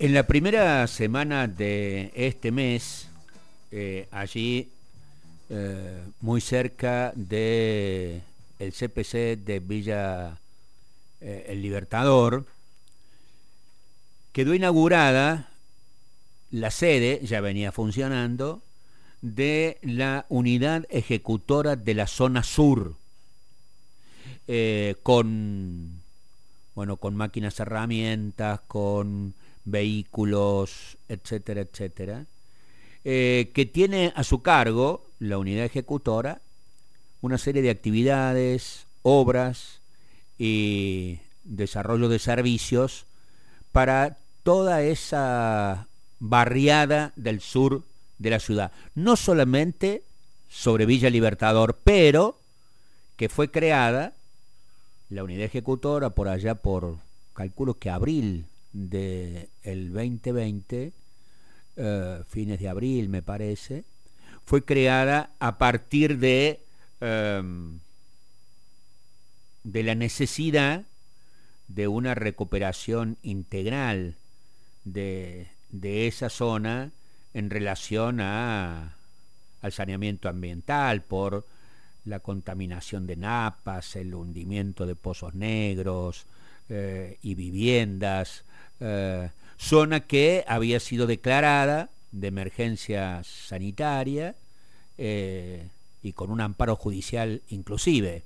En la primera semana de este mes, eh, allí eh, muy cerca de el CPC de Villa eh, El Libertador, quedó inaugurada la sede, ya venía funcionando, de la unidad ejecutora de la zona sur, con, bueno, con máquinas herramientas, con vehículos, etcétera, etcétera, eh, que tiene a su cargo la unidad ejecutora una serie de actividades, obras y desarrollo de servicios para toda esa barriada del sur de la ciudad. No solamente sobre Villa Libertador, pero que fue creada la unidad ejecutora por allá por, calculo que abril del 2020, eh, fines de abril me parece, fue creada a partir de, em, de la necesidad de una recuperación integral de, de esa zona en relación a, al saneamiento ambiental por la contaminación de napas, el hundimiento de pozos negros eh, y viviendas, eh, zona que había sido declarada de emergencia sanitaria eh, y con un amparo judicial inclusive.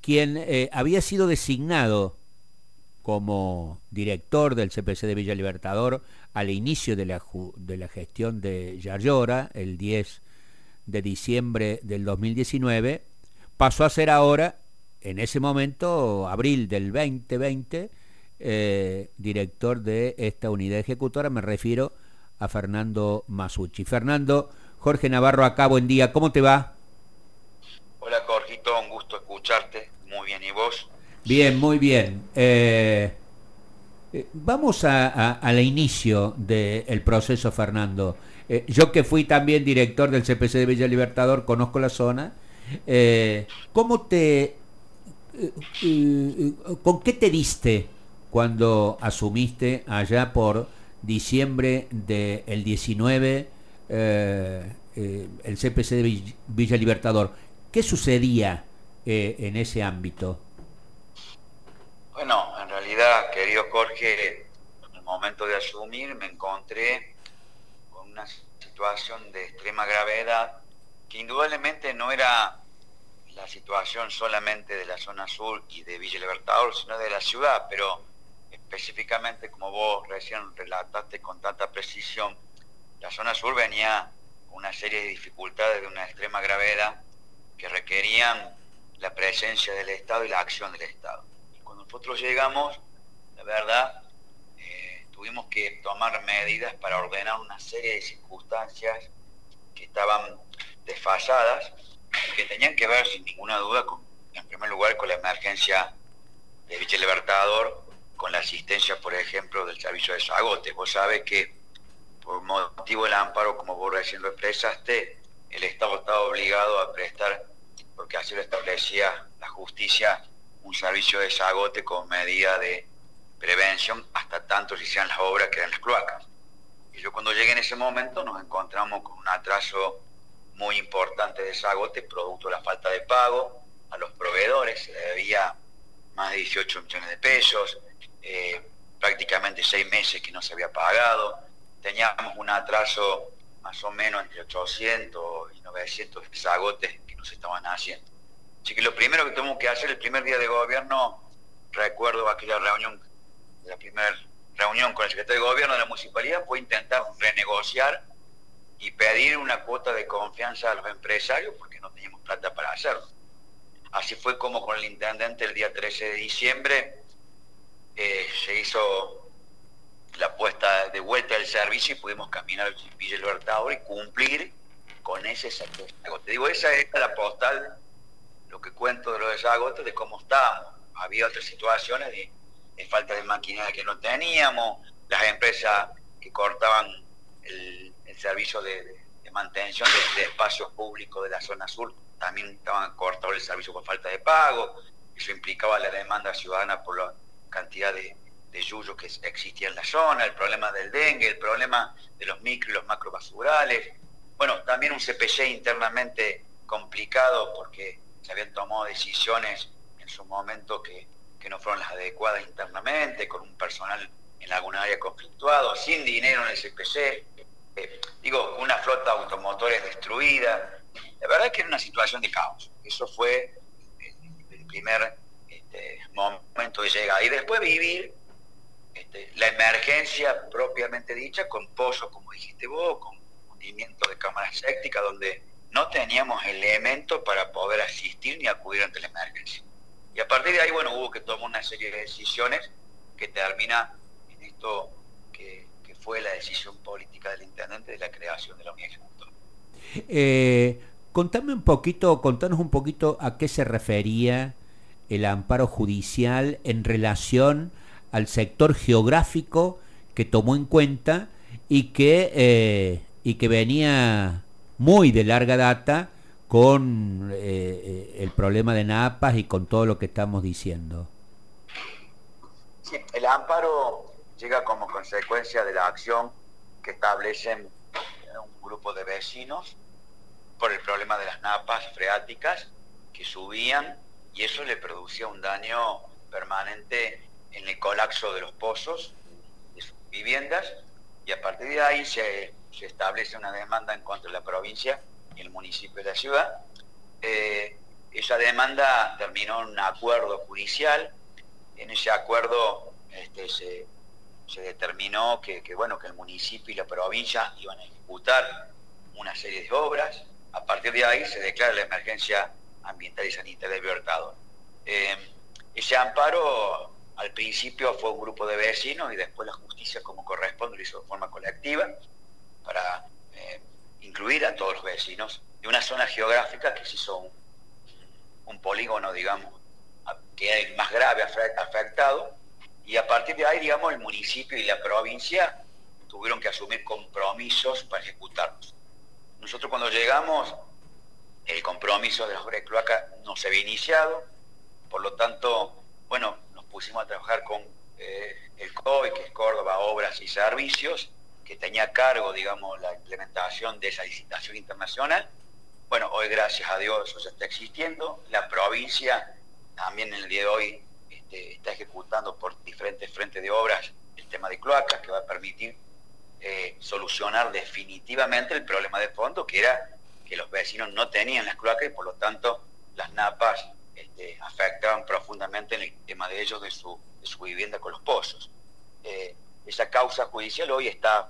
Quien eh, había sido designado como director del CPC de Villa Libertador al inicio de la, de la gestión de Yayora, el 10 de diciembre del 2019, pasó a ser ahora, en ese momento, abril del 2020, eh, director de esta unidad ejecutora, me refiero a Fernando Masucci. Fernando, Jorge Navarro acá, buen día, ¿cómo te va? Hola Jorgito, un gusto escucharte, muy bien, ¿y vos? Bien, muy bien. Eh, eh, vamos al inicio del proceso, Fernando. yo que fui también director del CPC de Villa Libertador, conozco la zona. ¿Cómo te... ¿Con qué te diste cuando asumiste allá por diciembre del 19 eh, eh, el CPC de Villa Libertador. ¿Qué sucedía eh, en ese ámbito? Bueno, en realidad, querido Jorge, en el momento de asumir me encontré con una situación de extrema gravedad que indudablemente no era la situación solamente de la zona sur y de Villa Libertador, sino de la ciudad, pero específicamente, como vos recién relataste con tanta precisión, la zona sur venía con una serie de dificultades de una extrema gravedad que requerían la presencia del Estado y la acción del Estado. Y cuando nosotros llegamos, la verdad, eh, tuvimos que tomar medidas para ordenar una serie de circunstancias que estaban desfasadas, que tenían que ver sin ninguna duda, en primer lugar, con la emergencia de Villa Libertador, con la asistencia, por ejemplo, del servicio de Sagote. Vos sabés que por motivo del amparo, como vos recién lo expresaste, el Estado estaba obligado a prestar, porque así lo establecía la justicia, un servicio de Sagote con medida de prevención hasta tanto se hicieran las obras que eran las cloacas. Y yo cuando llegué en ese momento nos encontramos con un atraso muy importante de Sagote, producto de la falta de pago a los proveedores, se debía más de 18 millones de pesos, eh, prácticamente seis meses que no se había pagado, teníamos un atraso más o menos entre 800 y 900 zagotes que nos estaban haciendo. Así que lo primero que tuvimos que hacer el primer día de gobierno, recuerdo aquella reunión, la primera reunión con el secretario de gobierno de la municipalidad, fue intentar renegociar y pedir una cuota de confianza a los empresarios porque no teníamos plata para hacerlo. Así fue como con el intendente el día 13 de diciembre eh, se hizo la puesta de vuelta del servicio y pudimos caminar al Villa Libertador y cumplir con ese servicio. Te digo, esa es la postal, lo que cuento de los desagotes, de cómo estábamos. Había otras situaciones de, falta de maquinaria que no teníamos, las empresas que cortaban el, servicio de, mantención de, de, espacios públicos de la zona sur también estaban cortados el servicio por falta de pago, eso implicaba la demanda ciudadana por los cantidad de, de yuyo que existía en la zona, el problema del dengue, el problema de los micro y los macro basurales. Bueno, también un CPC internamente complicado porque se habían tomado decisiones en su momento que, no fueron las adecuadas internamente, con un personal en alguna área conflictuado, sin dinero en el CPC, eh, digo, una flota automotores destruida. La verdad es que era una situación de caos. Eso fue el, primer este, momento de llegada. Y después vivir este, la emergencia propiamente dicha con pozos, como dijiste vos, con hundimiento de cámaras sépticas, donde no teníamos elementos para poder asistir ni acudir ante la emergencia. Y a partir de ahí, bueno, hubo que tomar una serie de decisiones que termina en esto que, fue la decisión política del intendente de la creación de la unidad ejecutora. Eh, contame un poquito, contanos un poquito a qué se refería el amparo judicial en relación al sector geográfico que tomó en cuenta y que, eh, y que venía muy de larga data con eh, eh, el problema de Napas y con todo lo que estamos diciendo. Sí, el amparo llega como consecuencia de la acción que establecen un grupo de vecinos por el problema de las napas freáticas que subían y eso le producía un daño permanente en el colapso de los pozos de sus viviendas y a partir de ahí se, establece una demanda en contra de la provincia y el municipio de la ciudad. Eh, esa demanda terminó en un acuerdo judicial. En ese acuerdo este, se, determinó que, bueno, que el municipio y la provincia iban a ejecutar una serie de obras. A partir de ahí se declara la emergencia ambiental y sanitaria de Libertador. Eh, ese amparo al principio fue un grupo de vecinos y después la justicia, como corresponde, lo hizo de forma colectiva para eh, incluir a todos los vecinos de una zona geográfica que se hizo un, polígono, digamos, que es el más grave afectado. Y a partir de ahí, digamos, el municipio y la provincia tuvieron que asumir compromisos para ejecutarlos. Nosotros cuando llegamos, el compromiso de las obras de cloaca no se había iniciado, por lo tanto, bueno, pusimos a trabajar con eh, el COI, que es Córdoba Obras y Servicios, que tenía a cargo, digamos, la implementación de esa licitación internacional. Bueno, hoy gracias a Dios eso está existiendo. La provincia también en el día de hoy este, está ejecutando por diferentes frentes de obras el tema de cloacas, que va a permitir eh, solucionar definitivamente el problema de fondo, que era que los vecinos no tenían las cloacas y por lo tanto las napas este, afectaban profundamente en el tema de ellos, de su, vivienda con los pozos. Eh, esa causa judicial hoy está,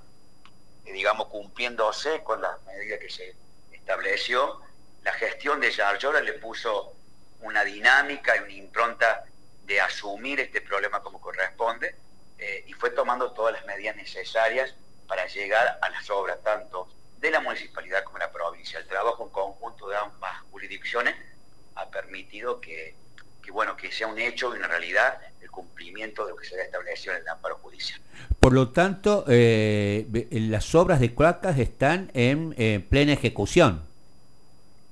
eh, digamos, cumpliéndose con las medidas que se estableció. La gestión de Yarlora le puso una dinámica y una impronta de asumir este problema como corresponde eh, y fue tomando todas las medidas necesarias para llegar a las obras, tanto de la municipalidad como de la provincia. El trabajo en conjunto de ambas jurisdicciones ha permitido que, bueno, que sea un hecho y una realidad el cumplimiento de lo que se había establecido en el amparo judicial. Por lo tanto, eh, las obras de Cloacas están en plena ejecución.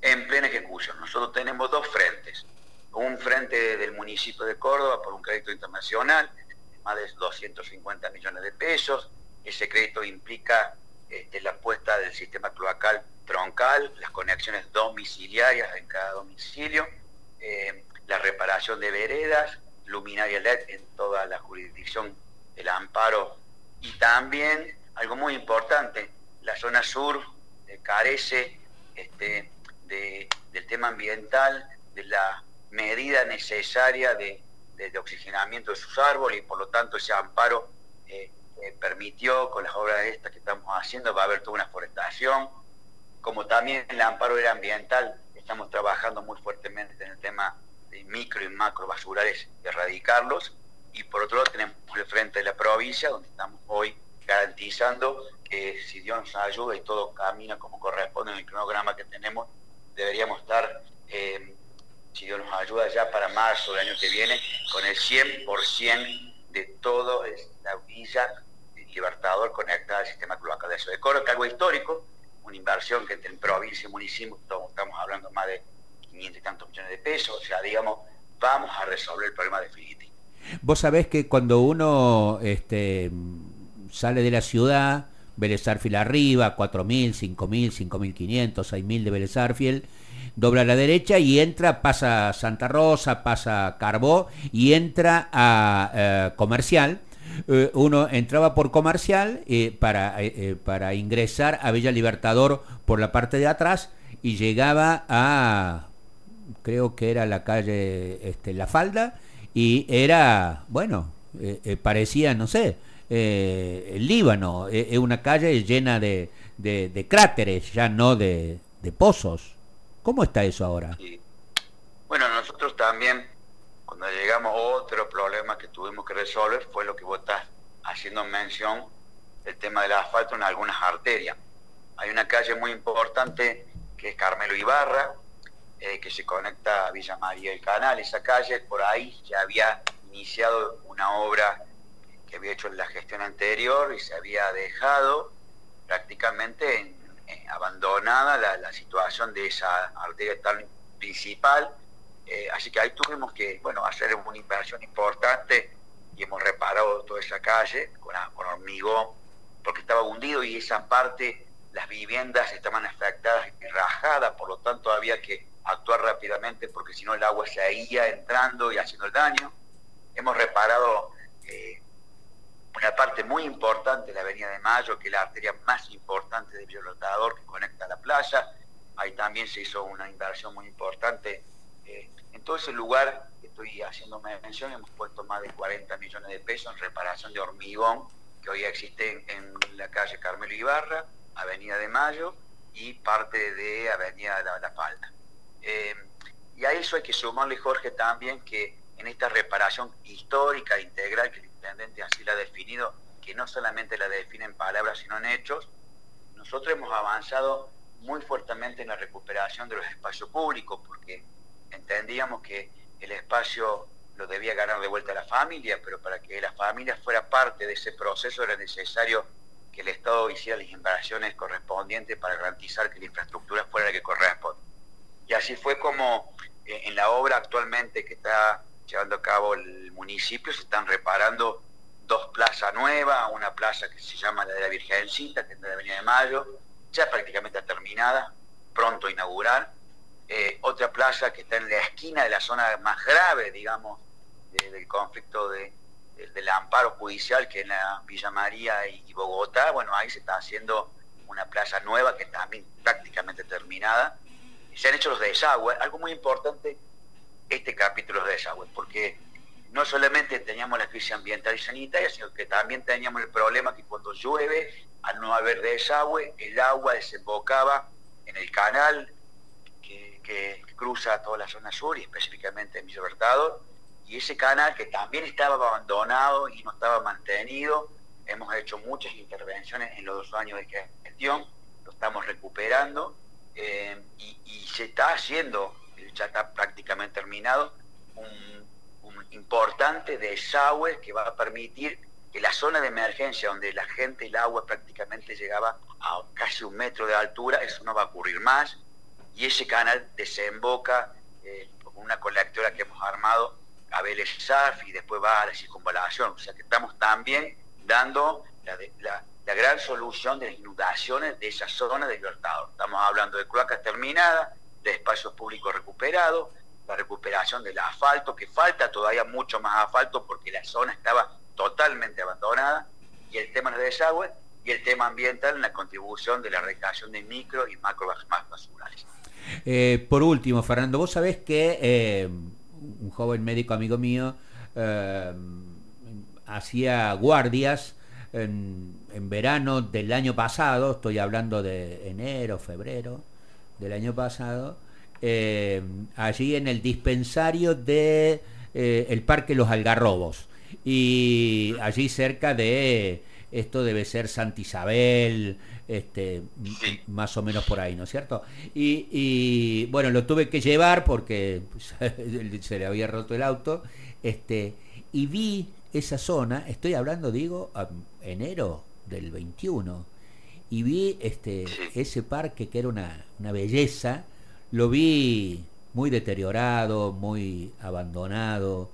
En plena ejecución. Nosotros tenemos dos frentes. Un frente del municipio de Córdoba por un crédito internacional, más de 250 millones de pesos. Ese crédito implica este, la puesta del sistema cloacal troncal, las conexiones domiciliarias en cada domicilio, eh, la reparación de veredas, luminaria LED en toda la jurisdicción del amparo. Y también, algo muy importante, la zona sur eh, carece este, del tema ambiental, de la medida necesaria de, oxigenamiento de sus árboles y por lo tanto ese amparo eh, permitió con las obras estas que estamos haciendo, va a haber toda una forestación, como también el amparo era ambiental, estamos trabajando muy fuertemente en el tema de micro y macro basurales, de erradicarlos, y por otro lado tenemos el frente de la provincia, donde estamos hoy garantizando que si Dios nos ayuda y todo camina como corresponde en el cronograma que tenemos, deberíamos estar, eh, si Dios nos ayuda ya para marzo del año que viene, con el 100% de todo la villa Libertador conectada al sistema cloacal de eso. De Coro, que algo histórico, una inversión que entre provincia y municipio estamos hablando más de 500 y tantos millones de pesos, o sea, digamos, vamos a resolver el problema definitivo. Vos sabés que cuando uno este, sale de la ciudad, Vélez arriba, 4.000, 5.000, 5.500, 6.000 de Vélez dobla a la derecha y entra, pasa Santa Rosa, pasa Carbó y entra a eh, Comercial. Eh, uno entraba por Comercial eh, para, para ingresar a Villa Libertador por la parte de atrás y llegaba a, creo que era la calle este, La Falda, y era, bueno, parecía, no sé, el Líbano, es una calle llena de, de, cráteres, ya no de, de pozos. ¿Cómo está eso ahora? Bueno, nosotros también, cuando llegamos, otro problema que tuvimos que resolver fue lo que vos estás haciendo mención, el tema del asfalto en algunas arterias. Hay una calle muy importante que es Carmelo Ibarra, eh, que se conecta a Villa María del Canal. Esa calle, por ahí ya había iniciado una obra que había hecho en la gestión anterior y se había dejado prácticamente en abandonada la, situación de esa arteria tan principal. Eh, así que ahí tuvimos que bueno, hacer una inversión importante y hemos reparado toda esa calle con, hormigón porque estaba hundido y esa parte, las viviendas estaban afectadas y rajadas, por lo tanto había que actuar rápidamente porque si no el agua se seguía entrando y haciendo el daño. Hemos reparado eh, una parte muy importante de la Avenida de Mayo, que es la arteria más importante de Violotador que conecta a la playa. Ahí también se hizo una inversión muy importante. Eh, en todo ese lugar estoy haciendo mención, hemos puesto más de 40 millones de pesos en reparación de hormigón que hoy existe en la calle Carmelo Ibarra, Avenida de Mayo y parte de Avenida de la, Falda. Eh, y a eso hay que sumarle, Jorge, también que en esta reparación histórica, integral que intendente así la ha definido, que no solamente la define en palabras, sino en hechos, nosotros hemos avanzado muy fuertemente en la recuperación de los espacios públicos, porque entendíamos que el espacio lo debía ganar de vuelta la familia, pero para que la familia fuera parte de ese proceso era necesario que el Estado hiciera las inversiones correspondientes para garantizar que la infraestructura fuera la que corresponde. Y así fue como eh, en la obra actualmente que está llevando a cabo el municipio, se están reparando dos plazas nuevas, una plaza que se llama la de la Virgencita, que es la Avenida de Mayo, ya prácticamente terminada, pronto a inaugurar, eh, otra plaza que está en la esquina de la zona más grave, digamos, del conflicto de, del amparo judicial, que es la Villa María y, Bogotá, bueno, ahí se está haciendo una plaza nueva que también prácticamente terminada. Se han hecho los desagües, algo muy importante este capítulo de desagüe, porque no solamente teníamos la crisis ambiental y sanitaria, sino que también teníamos el problema que cuando llueve, al no haber desagüe, el agua desembocaba en el canal que, cruza toda la zona sur y específicamente en Villa y ese canal que también estaba abandonado y no estaba mantenido, hemos hecho muchas intervenciones en los dos años de gestión, lo estamos recuperando eh, y se está haciendo ya está prácticamente terminado, un, importante desagüe que va a permitir que la zona de emergencia donde la gente y el agua prácticamente llegaba a casi un metro de altura, eso no va a ocurrir más, y ese canal desemboca eh, con una colectora que hemos armado a Vélez y después va a la circunvalación, o sea que estamos también dando la, gran solución de las inundaciones de esa zona de Libertador. Estamos hablando de cloacas terminadas, de espacios públicos recuperados, la recuperación del asfalto, que falta todavía mucho más asfalto porque la zona estaba totalmente abandonada, y el tema de desagüe, y el tema ambiental en la contribución de la recreación de micro y macro más basurales. Eh, por último, Fernando, vos sabés que eh, un joven médico amigo mío eh, hacía guardias en, en verano del año pasado, estoy hablando de enero, febrero, del año pasado, allí en el dispensario de el Parque Los Algarrobos. Y allí cerca de, esto debe ser Santa Isabel, este, más o menos por ahí, ¿no es cierto? Y, bueno, lo tuve que llevar porque se le había roto el auto, este, y vi esa zona, estoy hablando, digo, enero del 21, y vi este, ese parque que era una, belleza, lo vi muy deteriorado, muy abandonado.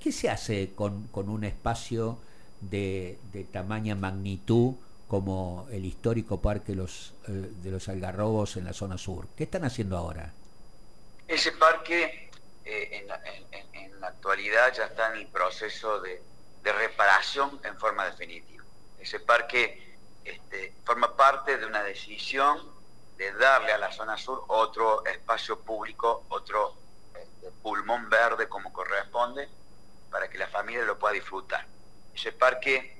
¿Qué se hace con, un espacio de, de, tamaña magnitud como el histórico parque los, eh, de los Algarrobos en la zona sur? ¿Qué están haciendo ahora? Ese parque eh, en, la, en, la, actualidad ya está en el proceso de, reparación en forma definitiva. Ese parque este, forma parte de una decisión de darle a la zona sur otro espacio público, otro este, pulmón verde como corresponde, para que la familia lo pueda disfrutar. Ese parque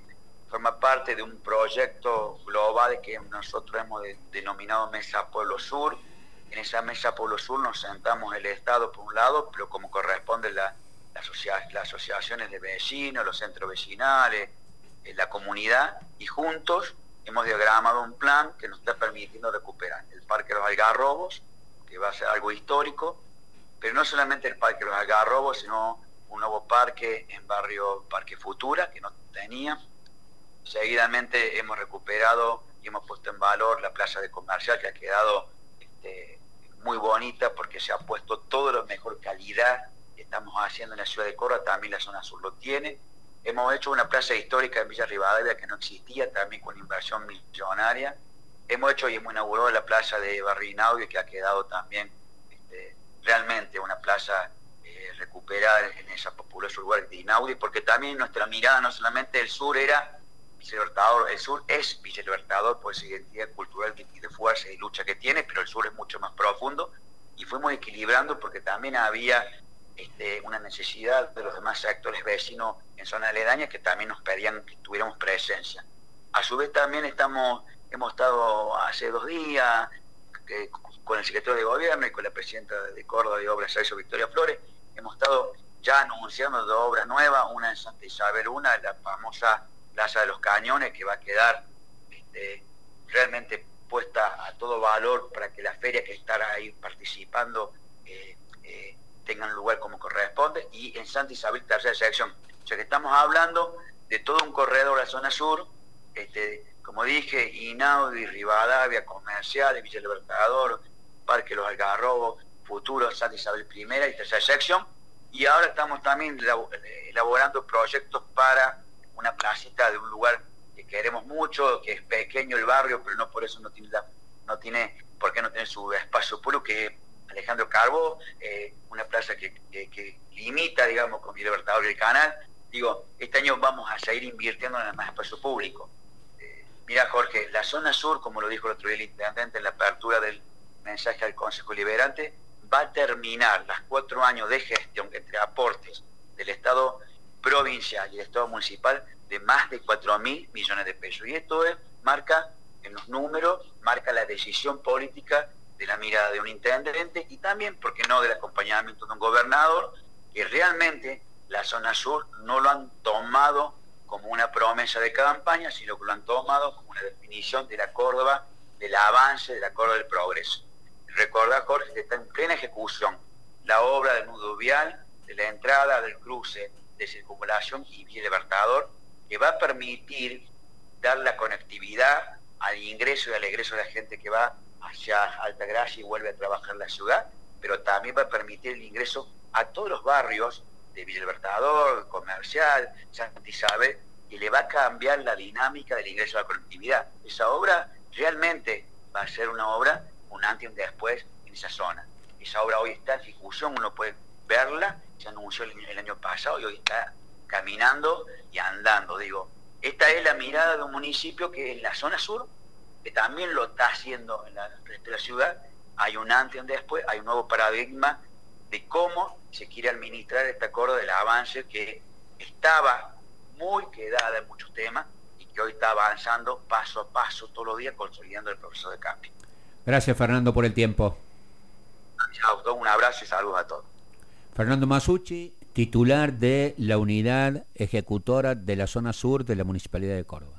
forma parte de un proyecto global que nosotros hemos denominado Mesa Pueblo Sur. En esa Mesa Pueblo Sur nos sentamos el Estado por un lado, pero como corresponde la, las asociaciones de vecinos, los centros vecinales, eh, la comunidad, y juntos hemos diagramado un plan que nos está permitiendo recuperar el Parque de los Algarrobos, que va a ser algo histórico, pero no solamente el Parque de los Algarrobos, sino un nuevo parque en barrio Parque Futura, que no tenía. Seguidamente hemos recuperado y hemos puesto en valor la plaza de comercial, que ha quedado este, muy bonita porque se ha puesto todo lo mejor calidad que estamos haciendo en la ciudad de Córdoba, también la zona sur lo tiene Hemos hecho una plaza histórica en Villa Rivadavia que no existía, también con inversión millonaria. Hemos hecho y hemos inaugurado la plaza de Barrio que ha quedado también este, realmente una plaza eh, recuperada en esa populoso lugar de Inaudi, porque también nuestra mirada no solamente el sur era El sur es Villa Libertador por esa identidad cultural y de fuerza y lucha que tiene, pero el sur es mucho más profundo y fuimos equilibrando porque también había este, una necesidad de los demás sectores vecinos en zona aledaña que también nos pedían que tuviéramos presencia. A su vez también estamos, hemos estado hace dos días con el secretario de gobierno y con la presidenta de Córdoba de Obras, Sergio Victoria Flores, hemos estado ya anunciando dos obras nuevas, una en Santa Isabel, una, la famosa Plaza de los Cañones, que va a quedar este, realmente puesta a todo valor para que la feria que estará ahí participando eh, eh, tengan lugar como corresponde, y en Santa Isabel tercera sección. O sea que estamos hablando de todo un corredor a la zona sur, este, como dije, Inaudi, Rivadavia, Comercial, Villa Libertador, Parque Los Algarrobos, Futuro, Santa Isabel I y tercera sección, y ahora estamos también elaborando proyectos para una placita de un lugar que queremos mucho, que es pequeño el barrio, pero no por eso no tiene, no tiene por qué no tener su espacio puro, que Alejandro Carbo, eh, una plaza que, limita, digamos, con mi Libertador y el canal. Digo, este año vamos a seguir invirtiendo en el más espacio público. Eh, mira, Jorge, la zona sur, como lo dijo el otro día el intendente en la apertura del mensaje al Consejo Liberante, va a terminar los cuatro años de gestión entre aportes del Estado provincial y el Estado municipal de más de 4 mil millones de pesos. Y esto es, marca en los números, marca la decisión política de la mirada de un intendente y también, ¿por qué no?, del acompañamiento de un gobernador, que realmente la zona sur no lo han tomado como una promesa de campaña, sino que lo han tomado como una definición de la Córdoba, del avance de la Córdoba del progreso. Recuerda, Jorge, que está en plena ejecución la obra del nudo vial, de la entrada del cruce de circulación y Vía Libertador, que va a permitir dar la conectividad al ingreso y al egreso de la gente que va hacia Altagracia y vuelve a trabajar en la ciudad, pero también va a permitir el ingreso a todos los barrios de Villa Libertador, Comercial, Santa Isabel, y le va a cambiar la dinámica del ingreso a la colectividad. Esa obra realmente va a ser una obra, un antes y un después en esa zona. Esa obra hoy está en ejecución, uno puede verla, se anunció el, año pasado y hoy está caminando y andando. Digo, esta es la mirada de un municipio que en la zona sur que también lo está haciendo en la, ciudad, hay un antes y un después, hay un nuevo paradigma de cómo se quiere administrar este acuerdo del avance que estaba muy quedada en muchos temas y que hoy está avanzando paso a paso todos los días consolidando el proceso de cambio. Gracias Fernando por el tiempo. Un abrazo y saludos a todos. Fernando Masucci, titular de la unidad ejecutora de la zona sur de la Municipalidad de Córdoba.